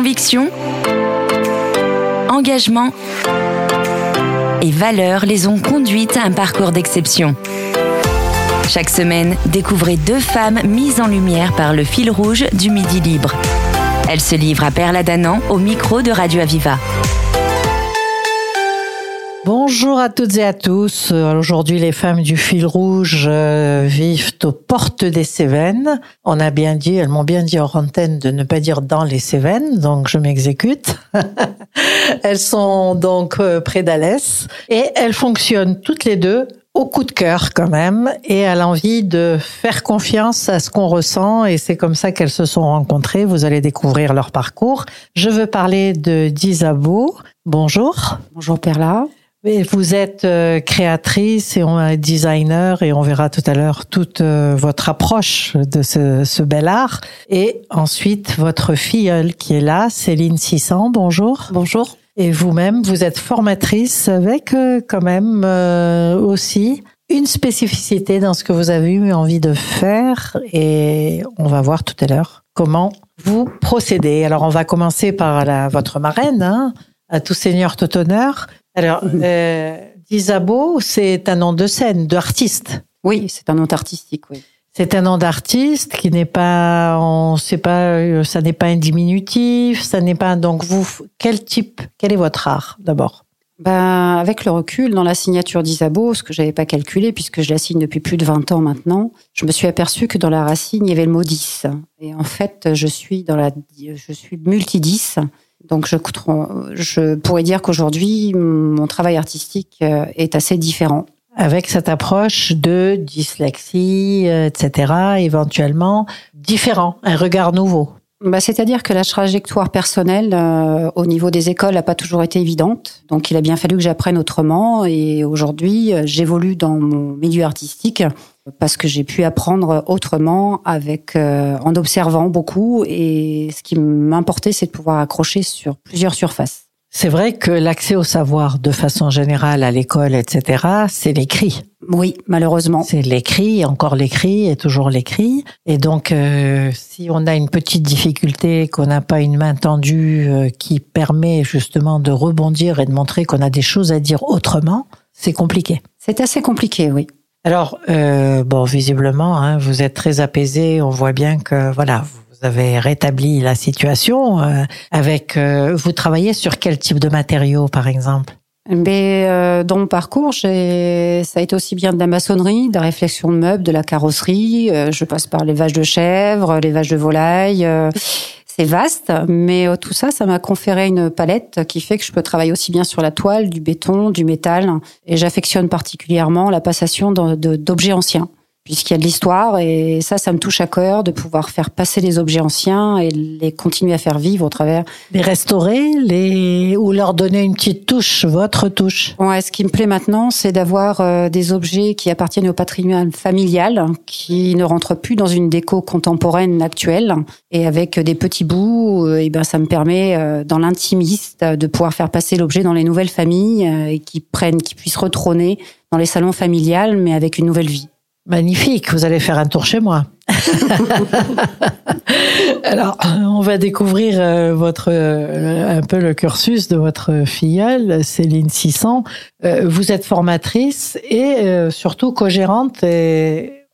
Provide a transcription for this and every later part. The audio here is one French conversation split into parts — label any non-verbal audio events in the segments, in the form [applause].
Conviction, engagement et valeurs les ont conduites à un parcours d'exception. Chaque semaine, découvrez deux femmes mises en lumière par le fil rouge du Midi Libre. Elles se livrent à Perla Danan au micro de Radio Aviva. Bonjour à toutes et à tous. Aujourd'hui, les femmes du fil rouge euh, vivent aux portes des Cévennes. On a bien dit, elles m'ont bien dit en antenne de ne pas dire dans les Cévennes, donc je m'exécute. [laughs] elles sont donc euh, près d'Alès et elles fonctionnent toutes les deux au coup de cœur quand même et à l'envie de faire confiance à ce qu'on ressent et c'est comme ça qu'elles se sont rencontrées. Vous allez découvrir leur parcours. Je veux parler de Dizabo. Bonjour. Bonjour Perla. Vous êtes euh, créatrice et designer et on verra tout à l'heure toute euh, votre approche de ce, ce, bel art. Et ensuite, votre filleule qui est là, Céline Sissan, bonjour. Bonjour. Et vous-même, vous êtes formatrice avec euh, quand même aussi une spécificité dans ce que vous avez eu envie de faire et on va voir tout à l'heure comment vous procédez. Alors on va commencer par la, votre marraine, hein, à tout seigneur, tout honneur. Alors, [laughs] euh, c'est un nom de scène, d'artiste. Oui, c'est un nom artistique, oui. C'est un nom d'artiste qui n'est pas, on sait pas, euh, ça n'est pas un diminutif, ça n'est pas. Donc vous, quel type, quel est votre art d'abord? Ben, avec le recul, dans la signature d'Isabeau, ce que j'avais pas calculé puisque je la signe depuis plus de 20 ans maintenant, je me suis aperçu que dans la racine, il y avait le mot 10. Et en fait, je suis dans la, je suis multi 10 donc je, je pourrais dire qu'aujourd'hui, mon travail artistique euh, est assez différent. Avec cette approche de dyslexie, euh, etc., éventuellement différent, un regard nouveau. Bah, C'est-à-dire que la trajectoire personnelle euh, au niveau des écoles n'a pas toujours été évidente. Donc il a bien fallu que j'apprenne autrement. Et aujourd'hui, j'évolue dans mon milieu artistique parce que j'ai pu apprendre autrement avec euh, en observant beaucoup et ce qui m'importait c'est de pouvoir accrocher sur plusieurs surfaces. C'est vrai que l'accès au savoir de façon générale à l'école, etc., c'est l'écrit. Oui, malheureusement. C'est l'écrit, encore l'écrit et toujours l'écrit. Et donc, euh, si on a une petite difficulté, qu'on n'a pas une main tendue euh, qui permet justement de rebondir et de montrer qu'on a des choses à dire autrement, c'est compliqué. C'est assez compliqué, oui. Alors, euh, bon, visiblement, hein, vous êtes très apaisé. On voit bien que, voilà, vous avez rétabli la situation. Euh, avec, euh, vous travaillez sur quel type de matériaux, par exemple? Mais euh, dans mon parcours, ça a été aussi bien de la maçonnerie, de la réflexion de meubles, de la carrosserie. je passe par les vaches de chèvre, les vaches de volaille c'est vaste, mais euh, tout ça, ça m'a conféré une palette qui fait que je peux travailler aussi bien sur la toile, du béton, du métal, et j'affectionne particulièrement la passation d'objets anciens puisqu'il y a de l'histoire et ça, ça me touche à cœur de pouvoir faire passer les objets anciens et les continuer à faire vivre au travers. Les restaurer, les ou leur donner une petite touche, votre touche. Ouais, ce qui me plaît maintenant, c'est d'avoir euh, des objets qui appartiennent au patrimoine familial, qui ne rentrent plus dans une déco contemporaine actuelle et avec des petits bouts, euh, et ben ça me permet euh, dans l'intimiste de pouvoir faire passer l'objet dans les nouvelles familles et qui prennent, qui puissent retrôner dans les salons familiales, mais avec une nouvelle vie. Magnifique, vous allez faire un tour chez moi. [laughs] Alors, on va découvrir euh, votre euh, un peu le cursus de votre filleule, Céline 600. Euh, vous êtes formatrice et surtout co-gérante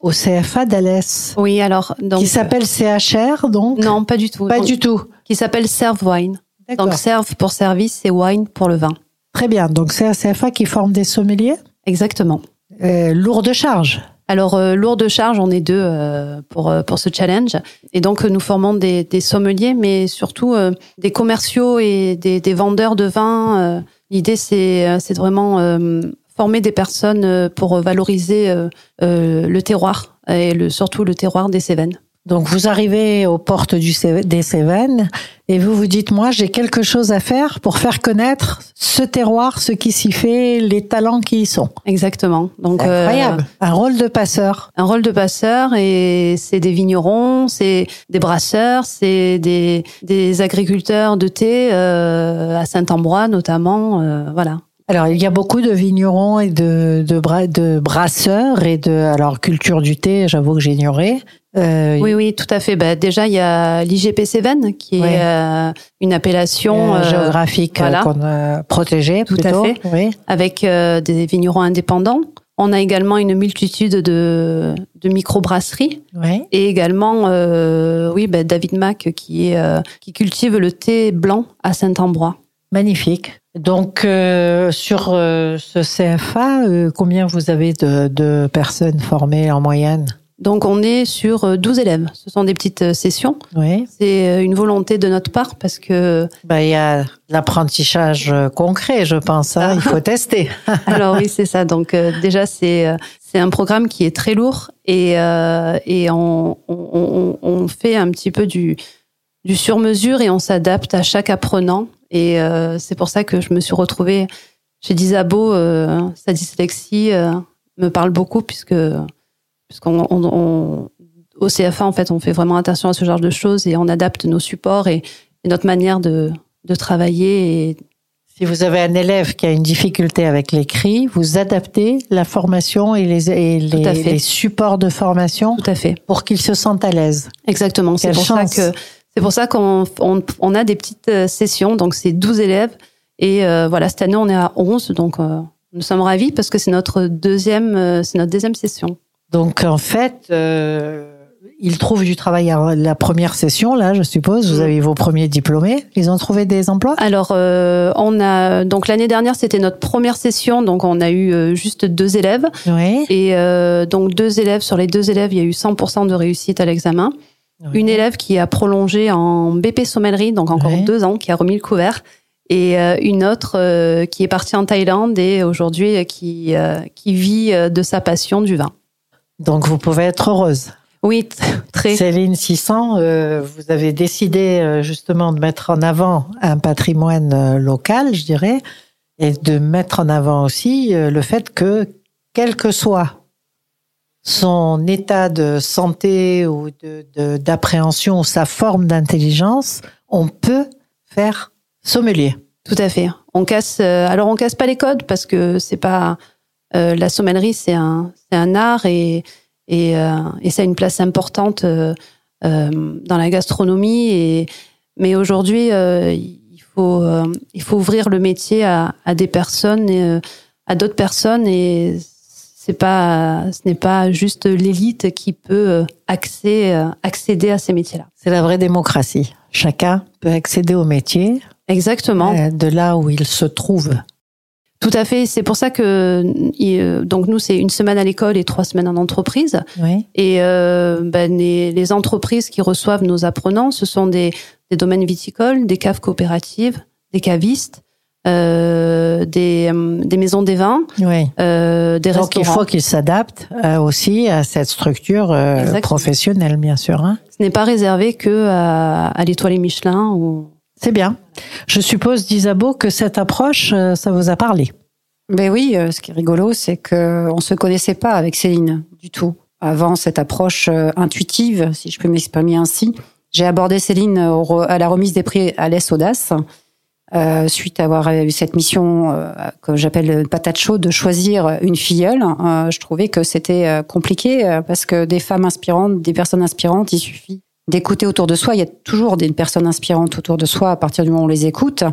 au CFA d'Alès. Oui, alors donc qui s'appelle CHR donc Non, pas du tout. Pas du tout. Qui s'appelle Serve Wine. Donc serve pour service et wine pour le vin. Très bien. Donc c'est un CFA qui forme des sommeliers? Exactement. lourde charge. Alors, euh, lourde charge, on est deux euh, pour, euh, pour ce challenge. Et donc, nous formons des, des sommeliers, mais surtout des commerciaux et des, des vendeurs de vin. L'idée, c'est, c'est vraiment former des personnes pour valoriser le terroir et le, surtout le terroir des Cévennes. Donc vous arrivez aux portes du des Cévennes et vous vous dites moi j'ai quelque chose à faire pour faire connaître ce terroir, ce qui s'y fait, les talents qui y sont. Exactement. Donc incroyable. un rôle de passeur. Un rôle de passeur et c'est des vignerons, c'est des brasseurs, c'est des, des agriculteurs de thé euh, à Saint-Ambrois notamment. Euh, voilà. Alors, il y a beaucoup de vignerons et de, de, de brasseurs et de alors culture du thé. J'avoue que j'ignorais. Euh, Oui, oui, tout à fait. Bah, déjà, il y a l'IGP Cévennes, qui Ouais. est euh, une appellation euh, géographique voilà. qu'on a protégé Tout à fait. Oui. avec des vignerons indépendants. On a également une multitude de, de microbrasseries Oui. et également, oui, bah, David Mack qui, est, qui cultive le thé blanc à Saint-Ambrois. Magnifique. Donc, euh, sur euh, ce CFA, euh, combien vous avez de, de personnes formées en moyenne? Donc on est sur euh, 12 élèves. Ce sont des petites euh, sessions. Oui. C'est euh, une volonté de notre part parce que, Ben, il y a l'apprentissage euh, concret, je pense. hein. Il faut [laughs] tester. [laughs] alors oui, c'est ça. Donc euh, déjà, c'est euh, c'est un programme qui est très lourd et, euh, et on, on, on, on fait un petit peu du, du sur-mesure et on s'adapte à chaque apprenant. Et euh, c'est pour ça que je me suis retrouvée chez Disabo. Euh, sa dyslexie euh, me parle beaucoup puisque puisqu'on on, on- au CFA en fait on fait vraiment attention à ce genre de choses et on adapte nos supports et, et notre manière de, de travailler. Et Si vous avez un élève qui a une difficulté avec l'écrit, vous adaptez la formation et les, et les, les supports de formation tout à fait. pour qu'ils se sentent à l'aise. Exactement. C'est pour ça que c'est pour ça qu'on on, on a des petites euh, sessions. Donc c'est 12 élèves et euh, voilà cette année on est à 11 donc euh, nous sommes ravis parce que c'est notre deuxième euh, c'est notre deuxième session. Donc, en fait, euh, ils trouvent du travail à la première session, là, je suppose. Vous Mm. avez vos premiers diplômés. Ils ont trouvé des emplois? Alors euh, on a donc l'année dernière c'était notre première session donc on a eu euh, juste deux élèves Oui. et euh, donc deux élèves sur les deux élèves il y a eu 100% de réussite à l'examen. Oui. Une élève qui a prolongé en BP sommellerie, donc encore deux ans, qui a remis le couvert. Et euh, une autre euh, qui est partie en Thaïlande et aujourd'hui qui, qui vit de sa passion du vin. Donc, vous pouvez être heureuse. Oui, très. Céline 600, euh, vous avez décidé euh, justement de mettre en avant un patrimoine euh, local, je dirais, et de mettre en avant aussi le fait que, quel que soit son état de santé ou de- de- d'appréhension ou sa forme d'intelligence, on peut faire sommelier. Tout à fait. On casse. alors on casse pas les codes parce que c'est pas euh, la sommellerie, c'est un art et et, euh, et ça a une place importante euh, dans la gastronomie. Et mais aujourd'hui, il faut il faut ouvrir le métier à, à des personnes, et, à d'autres personnes et c'est pas ce n'est pas juste l'élite qui peut accéder accéder à ces métiers-là. C'est la vraie démocratie. Chacun peut accéder au métier Exactement. de là où il se trouve. Tout à fait. C'est pour ça que euh, donc nous c'est une semaine à l'école et trois semaines en entreprise. Oui. Et euh, ben, les, les entreprises qui reçoivent nos apprenants, ce sont des, des domaines viticoles, des caves coopératives, des cavistes, euh, des, euh, des maisons des vins, Oui. euh, des Donc il faut qu'ils s'adaptent euh, aussi à cette structure euh, professionnelle, bien sûr. hein. Ce n'est pas réservé que à, à l'étoile Michelin ou C'est bien. Je suppose, d'Isabeau, que cette approche, euh, ça vous a parlé. Ben oui, euh, ce qui est rigolo, c'est que on se connaissait pas avec Céline du tout. Avant cette approche euh, intuitive, si je peux m'exprimer ainsi, j'ai abordé Céline à la remise des prix à l'Est Audace, suite à avoir eu cette mission que j'appelle patate chaude de choisir une filleule. Je trouvais que c'était compliqué parce que des femmes inspirantes, des personnes inspirantes, il suffit d'écouter autour de soi. Il y a toujours des personnes inspirantes autour de soi à partir du moment où on les écoute.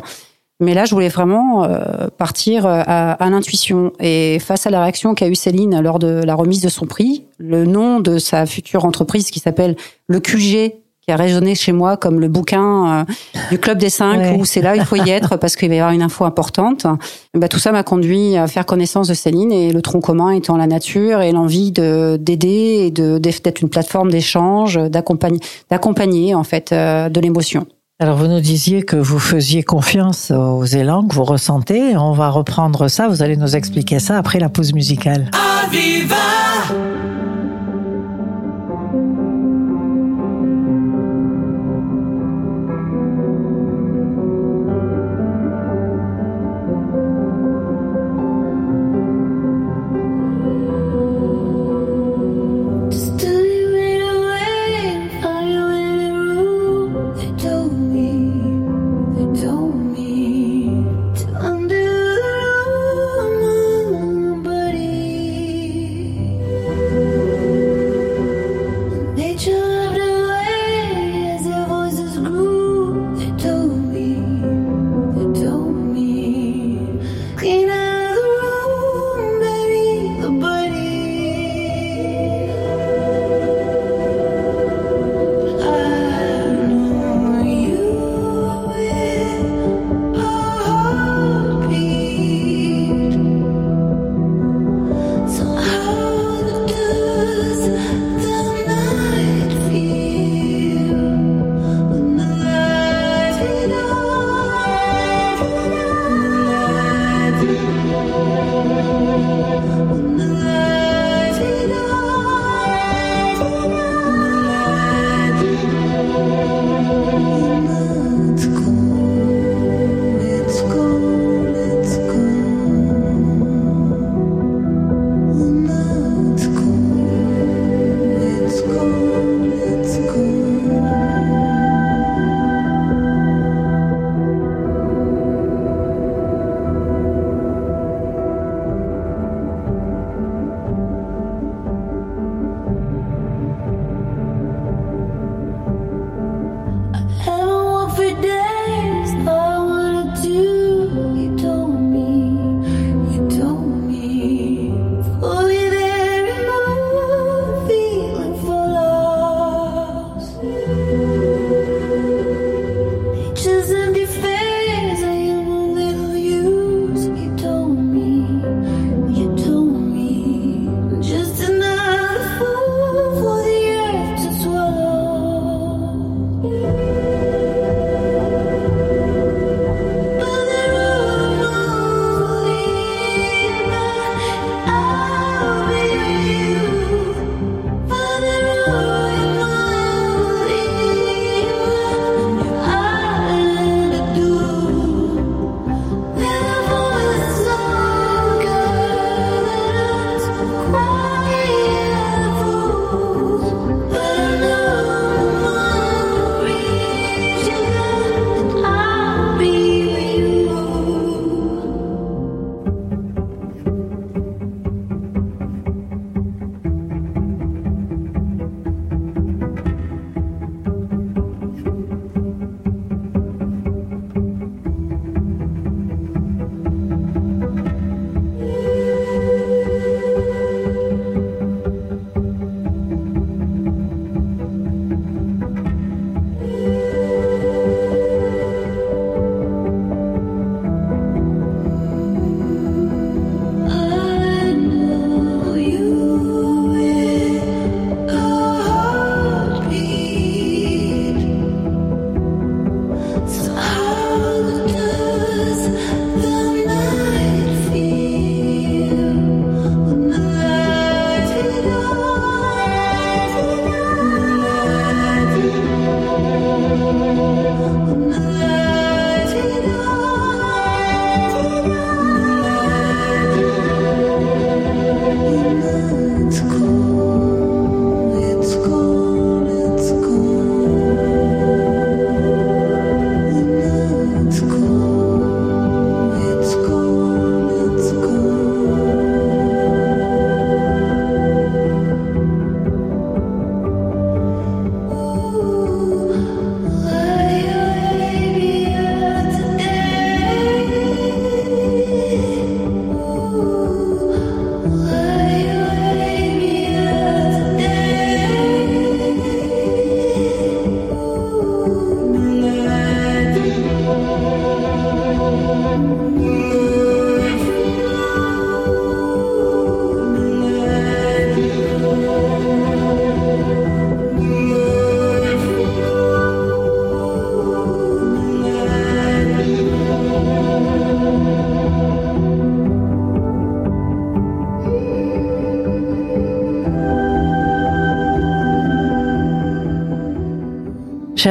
Mais là, je voulais vraiment euh, partir euh, à, à l'intuition. Et face à la réaction qu'a eu Céline lors de la remise de son prix, le nom de sa future entreprise qui s'appelle le QG, qui a résonné chez moi comme le bouquin euh, du Club des Cinq, Ouais. où c'est là, il faut y être parce qu'il va y avoir une info importante. Et ben, tout ça m'a conduit à faire connaissance de Céline et le tronc commun étant la nature et l'envie de d'aider et de d'être une plateforme d'échange, d'accompagner, d'accompagner en fait euh, de l'émotion. Alors, vous nous disiez que vous faisiez confiance aux élans que vous ressentez. On va reprendre ça. Vous allez nous expliquer ça après la pause musicale. Still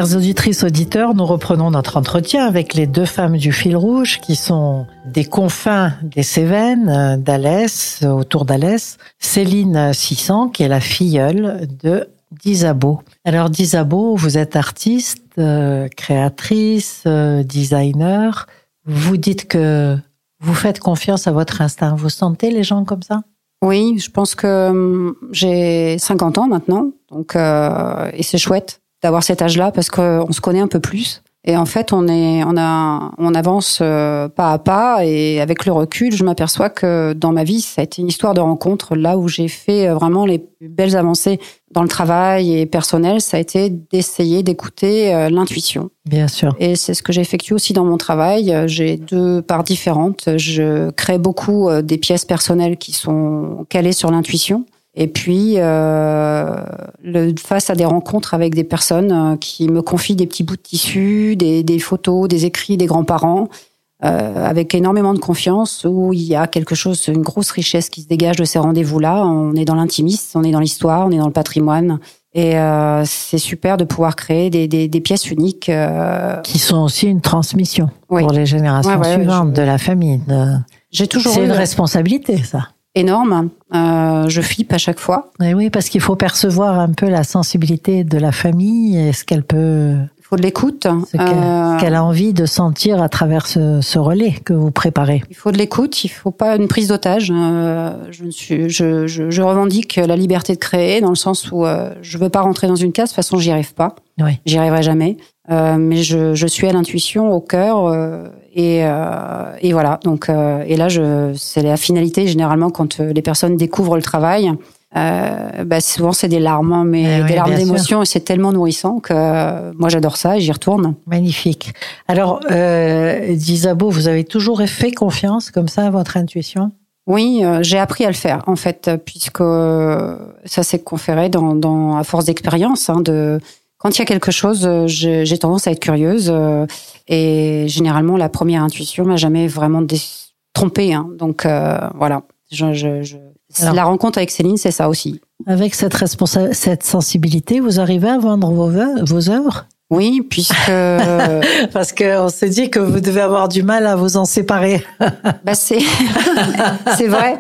Chères auditrices, auditeurs, nous reprenons notre entretien avec les deux femmes du fil rouge qui sont des confins des Cévennes, d'Alès, autour d'Alès. Céline Sissan, qui est la filleule de d'Isabeau. Alors d'Isabeau, vous êtes artiste, euh, créatrice, euh, designer. Vous dites que vous faites confiance à votre instinct. Vous sentez les gens comme ça? Oui, je pense que hum, j'ai 50 ans maintenant, donc euh, et c'est chouette d'avoir cet âge-là parce qu'on se connaît un peu plus. Et en fait, on est, on a, on avance euh, pas à pas. Et avec le recul, je m'aperçois que dans ma vie, ça a été une histoire de rencontre. Là où j'ai fait euh, vraiment les plus belles avancées dans le travail et personnel, ça a été d'essayer d'écouter euh, l'intuition. Bien sûr. Et c'est ce que j'effectue aussi dans mon travail. Euh, J'ai deux parts différentes. Je crée beaucoup euh, des pièces personnelles qui sont calées sur l'intuition. Et puis, euh, le, face à des rencontres avec des personnes euh, qui me confient des petits bouts de tissu, des, des photos, des écrits des grands-parents, euh, avec énormément de confiance, où il y a quelque chose, une grosse richesse qui se dégage de ces rendez-vous-là. On est dans l'intimiste, on est dans l'histoire, on est dans le patrimoine. Et euh, c'est super de pouvoir créer des, des, des pièces uniques. euh, Qui sont aussi une transmission Oui. pour les générations Ouais, ouais, suivantes je- de la famille. de- J'ai toujours C'est une responsabilité, ça. Énorme. Euh, je flippe à chaque fois. Et oui, parce qu'il faut percevoir un peu la sensibilité de la famille et ce qu'elle peut, faut de l'écoute. ce qu'elle Euh, qu'elle a envie de sentir à travers ce, ce relais que vous préparez. Il faut de l'écoute, il faut pas une prise d'otage. Euh, je, suis, je, je, je revendique la liberté de créer dans le sens où euh, je veux pas rentrer dans une case. De toute façon, j'y arrive pas. Oui. J'y arriverai jamais. Euh, mais je, je suis à l'intuition, au cœur, et, euh, et voilà. Donc, euh, et là, c'est la finalité généralement quand les personnes découvrent le travail. Euh, bah, souvent c'est des larmes, hein, mais Eh oui, des larmes d'émotion, et c'est tellement nourrissant que euh, moi j'adore ça et j'y retourne. Magnifique. Alors, euh, d'Isabeau, vous avez toujours fait confiance comme ça à votre intuition? Oui, euh, j'ai appris à le faire en fait, puisque euh, ça s'est conféré dans, dans à force d'expérience. Hein, de quand il y a quelque chose, euh, j'ai tendance à être curieuse euh, et généralement la première intuition m'a jamais vraiment trompée. Hein, donc euh, voilà, je, je, je... Alors- la rencontre avec Céline, c'est ça aussi. Avec cette, cette sensibilité, vous arrivez à vendre vos, vos œuvres? Oui, puisque [laughs] Parce qu'on s'est dit que vous devez avoir du mal à vous en séparer. [laughs] Bah c'est [laughs] c'est vrai,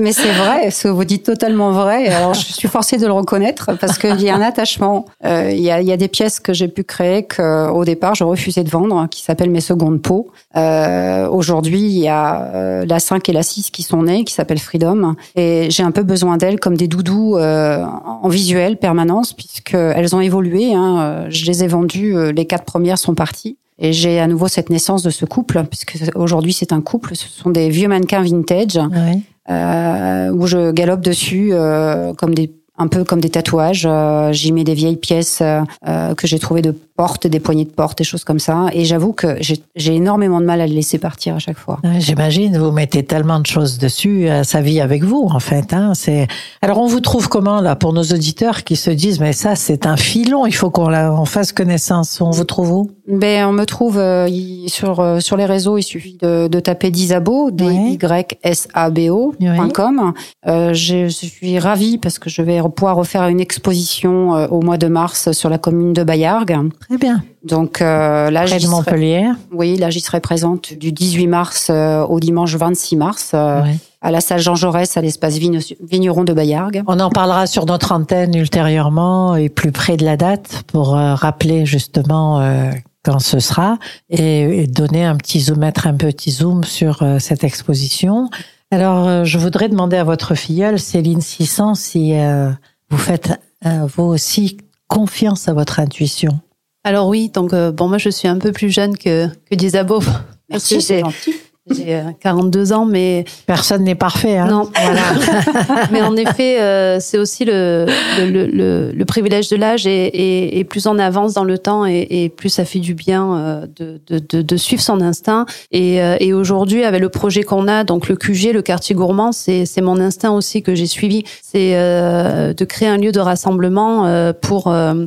mais c'est vrai, ce que vous dites totalement vrai. Alors je suis forcée de le reconnaître parce qu'il y a un attachement. Euh, Il y, a, il y a des pièces que j'ai pu créer que au départ je refusais de vendre, qui s'appellent mes secondes peaux. Euh, Aujourd'hui il y a euh, la 5 et la 6 qui sont nées, qui s'appellent Freedom, et j'ai un peu besoin d'elles comme des doudous euh, en visuel permanence puisque elles ont évolué. Hein. Je les ai vendues, euh, les quatre premières sont parties. Et j'ai à nouveau cette naissance de ce couple, puisque aujourd'hui c'est un couple, ce sont des vieux mannequins vintage Oui. euh, où je galope dessus euh, comme des un peu comme des tatouages. Euh, J'y mets des vieilles pièces euh, que j'ai trouvées de portes, des poignées de porte, des choses comme ça. Et j'avoue que j'ai énormément de mal à les laisser partir à chaque fois. Ouais, J'imagine, vous mettez tellement de choses dessus, euh, sa vie avec vous, en fait. Hein, c'est. Alors, on vous trouve comment là pour nos auditeurs qui se disent, mais ça, c'est un filon, il faut qu'on la- on fasse connaissance. On vous trouve où? Ben, on me trouve euh, sur euh, sur les réseaux. Il suffit de, de taper Disabo, d y s a b o Oui. Euh, je suis ravie parce que je vais pouvoir refaire une exposition euh, au mois de mars sur la commune de Bayargues. Très bien. Donc euh, là, Près de serai, Montpellier. oui, là, j'y serai présente du 18 mars euh, au dimanche 26 mars euh, Ouais. à la salle Jean Jaurès à l'espace Vigneron de Bayargues. On en parlera sur notre antenne ultérieurement et plus près de la date pour euh, rappeler justement euh, quand ce sera et, et donner un petit zoom, mettre un petit zoom sur cette exposition. Alors, je voudrais demander à votre filleule, Céline 600, si vous faites vous aussi confiance à votre intuition. Alors oui, donc euh, bon, moi je suis un peu plus jeune que que Disabo. [laughs] Parce que j'ai j'ai euh, 42 ans, mais Personne n'est parfait, hein non, voilà. [laughs] mais en effet, euh, c'est aussi le, le, le, le- le privilège de l'âge et, et, et plus on avance dans le temps et, et plus ça fait du bien euh, de, de, de, de suivre son instinct. Et, euh, et aujourd'hui, avec le projet qu'on a, donc le QG, le quartier gourmand, c'est c'est mon instinct aussi que j'ai suivi. C'est euh, de créer un lieu de rassemblement euh, pour euh,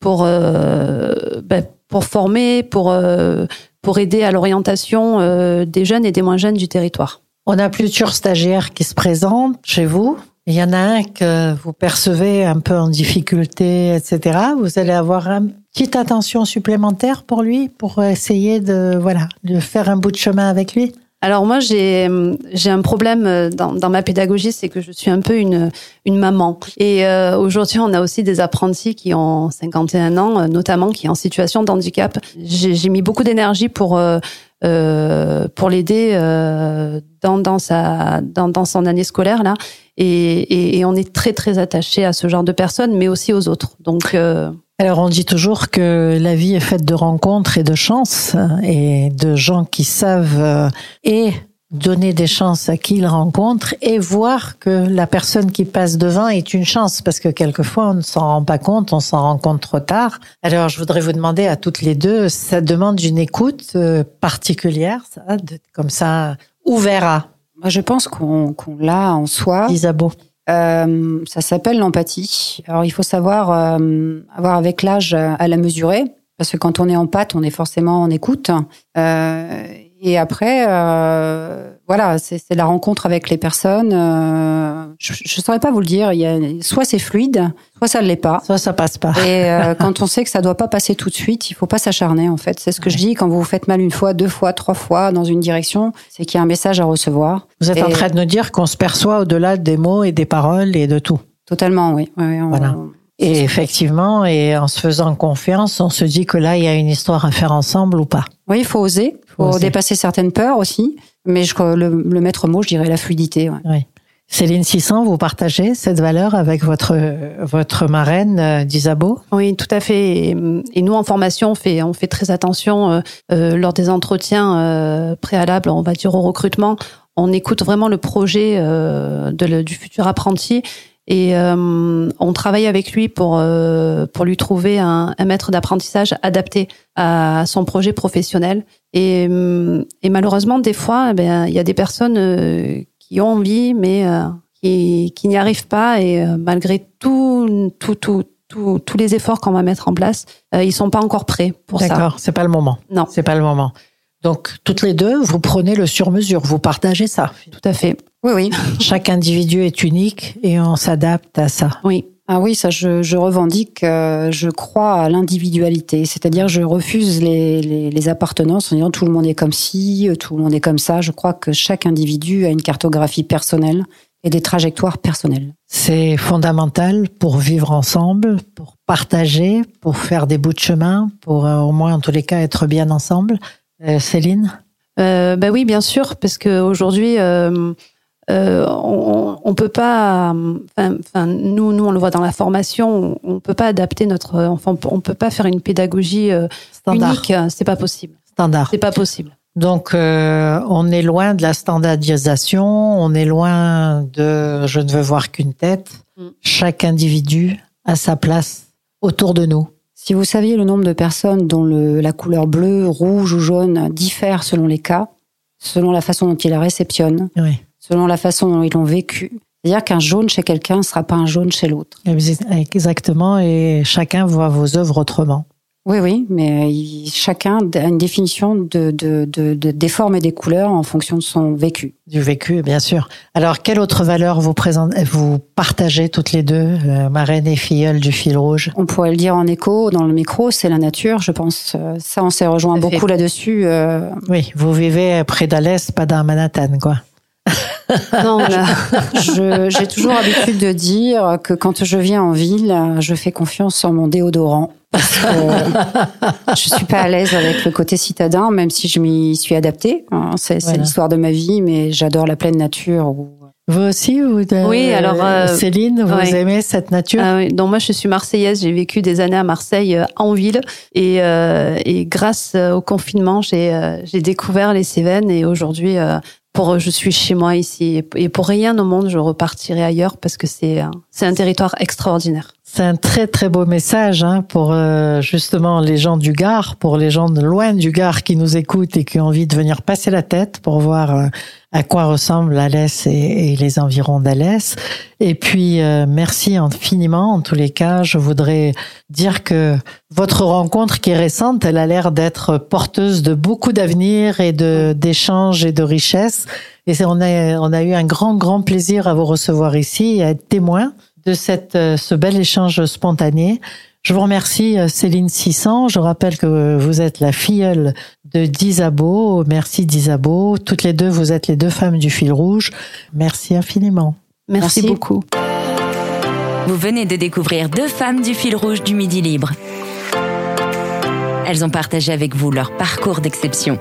pour euh, ben, pour former, pour euh, pour aider à l'orientation euh, des jeunes et des moins jeunes du territoire. On a plusieurs stagiaires qui se présentent chez vous. Il y en a un que vous percevez un peu en difficulté, etc. Vous allez avoir une petite attention supplémentaire pour lui, pour essayer de, voilà, de faire un bout de chemin avec lui. Alors moi j'ai un problème euh, dans, ma pédagogie, c'est que je suis un peu une une maman. Et euh, aujourd'hui on a aussi des apprentis qui ont 51 ans, euh, notamment qui sont en situation de handicap. J'ai j'ai mis beaucoup d'énergie pour euh, euh, pour l'aider euh, dans dans sa dans dans son année scolaire là. Et, et, et on est très très attaché à ce genre de personnes, mais aussi aux autres. Donc euh, Alors on dit toujours que la vie est faite de rencontres et de chances et de gens qui savent euh, et donner des chances à qui ils rencontrent et voir que la personne qui passe devant est une chance parce que quelquefois on ne s'en rend pas compte, on s'en rend compte trop tard. Alors je voudrais vous demander à toutes les deux, ça demande une écoute euh, particulière, ça, comme ça, ouvert à Moi, je pense qu'on qu'on l'a en soi. Isabeau. Euh, ça s'appelle l'empathie. Alors, il faut savoir euh, avoir avec l'âge à la mesurer, parce que quand on est en pâte, on est forcément en écoute. Euh, et après, euh, voilà, c'est la rencontre avec les personnes. euh, je ne saurais pas vous le dire. Il y a, soit c'est fluide, soit ça ne l'est pas. Ça, ça passe pas. Et euh, [laughs] quand on sait que ça doit pas passer tout de suite, il faut pas s'acharner en fait. C'est ce que je dis quand vous vous faites mal une fois, deux fois, trois fois dans une direction, c'est qu'il y a un message à recevoir. Vous êtes en train de nous dire qu'on se perçoit au-delà des mots et des paroles et de tout. Totalement, oui. On- Voilà. Et effectivement, et en se faisant confiance, on se dit que là, il y a une histoire à faire ensemble ou pas. Oui, il faut oser, il faut Faut oser. dépasser certaines peurs aussi. Mais je, crois- le, le maître mot, je dirais la fluidité. ouais. Oui. Céline 600, vous partagez cette valeur avec votre, votre marraine euh, d'Isabeau Oui, tout à fait. Et, nous, en formation, on fait, on fait très attention euh, euh, lors des entretiens euh, préalables, on va dire au recrutement. On écoute vraiment le projet euh, de du futur apprenti et euh, on travaille avec lui pour, euh, pour lui trouver un, un maître d'apprentissage adapté à son projet professionnel. Et, euh, et malheureusement, des fois, eh ben, il y a des personnes qui ont envie, mais qui, qui n'y arrivent pas. Et malgré tout, tout, tout- tous les efforts qu'on va mettre en place, euh, ils sont pas encore prêts pour ça. D'accord, c'est pas le moment. Non, C'est pas le moment. Donc, toutes les deux, vous prenez le sur-mesure, vous partagez ça. tout à fait. Oui, oui. Chaque individu est unique et on s'adapte à ça. Oui. Ah oui, ça, je, je revendique, euh, je crois à l'individualité. C'est-à-dire, je refuse les, les, les appartenances en disant tout le monde est comme ci, euh, tout le monde est comme ça. Je crois que chaque individu a une cartographie personnelle et des trajectoires personnelles. C'est fondamental pour vivre ensemble, pour partager, pour faire des bouts de chemin, pour euh, au moins en tous les cas être bien ensemble. Euh, Céline Euh, bah oui, bien sûr, parce que aujourd'hui, euh, euh, on, on peut pas. Enfin, enfin, nous, nous, on le voit dans la formation, on, on peut pas adapter notre enfant. On peut pas faire une pédagogie euh, Standard. unique. C'est pas possible. Standard. C'est pas possible. Donc, euh, on est loin de la standardisation, on est loin de je ne veux voir qu'une tête. Mm. Chaque individu a sa place autour de nous. Si vous saviez le nombre de personnes dont le, la couleur bleue, rouge ou jaune diffère selon les cas, selon la façon dont ils la réceptionnent, Oui. selon la façon dont ils l'ont vécu, c'est-à-dire qu'un jaune chez quelqu'un ne sera pas un jaune chez l'autre. Exactement, et chacun voit vos œuvres autrement. Oui, oui, mais il- chacun a une définition de, de, de, de- des formes et des couleurs en fonction de son vécu. Du vécu, bien sûr. Alors, quelle autre valeur vous présentez, vous partagez toutes les deux, euh, marraine et filleule du fil rouge? On pourrait le dire en écho dans le micro, c'est la nature, je pense. Euh, Ça, on s'est rejoint beaucoup là-dessus. euh, Oui, vous vivez près d'Alès, pas dans Manhattan, quoi. [laughs] Non, là, je- J'ai toujours l'habitude de dire que quand je viens en ville, je fais confiance sur mon déodorant. Parce que je suis pas à l'aise avec le côté citadin, même si je m'y suis adaptée. Hein, C'est c'est Voilà. l'histoire de ma vie, mais j'adore la pleine nature. où- Vous aussi, vous, euh, Oui, alors, euh, Céline, vous ouais. aimez cette nature? Ah oui, donc moi je suis marseillaise, j'ai vécu des années à Marseille euh, en ville et, euh, et grâce euh, au confinement j'ai euh, j'ai découvert les Cévennes et aujourd'hui euh, pour je suis chez moi ici et pour rien au monde je repartirai ailleurs parce que c'est c'est un territoire extraordinaire. C'est un très très beau message hein, pour euh, justement les gens du Gard, pour les gens de loin du Gard qui nous écoutent et qui ont envie de venir passer la tête pour voir euh, à quoi ressemble Alès et, les environs d'Alès. Et puis euh, merci infiniment. En tous les cas, je voudrais dire que votre rencontre qui est récente, elle a l'air d'être porteuse de beaucoup d'avenir et de d'échanges et de richesses. Et on a on a eu un grand grand plaisir à vous recevoir ici et à être témoin de cette, euh, ce bel échange spontané. Je vous remercie euh, Céline Sissan. Je rappelle que vous êtes la filleule de d'Isabeau. Merci d'Isabeau. Toutes les deux, vous êtes les deux femmes du fil rouge. Merci infiniment. Merci, Merci. beaucoup. Vous venez de découvrir deux femmes du fil rouge du Midi Libre. Elles ont partagé avec vous leur parcours d'exception.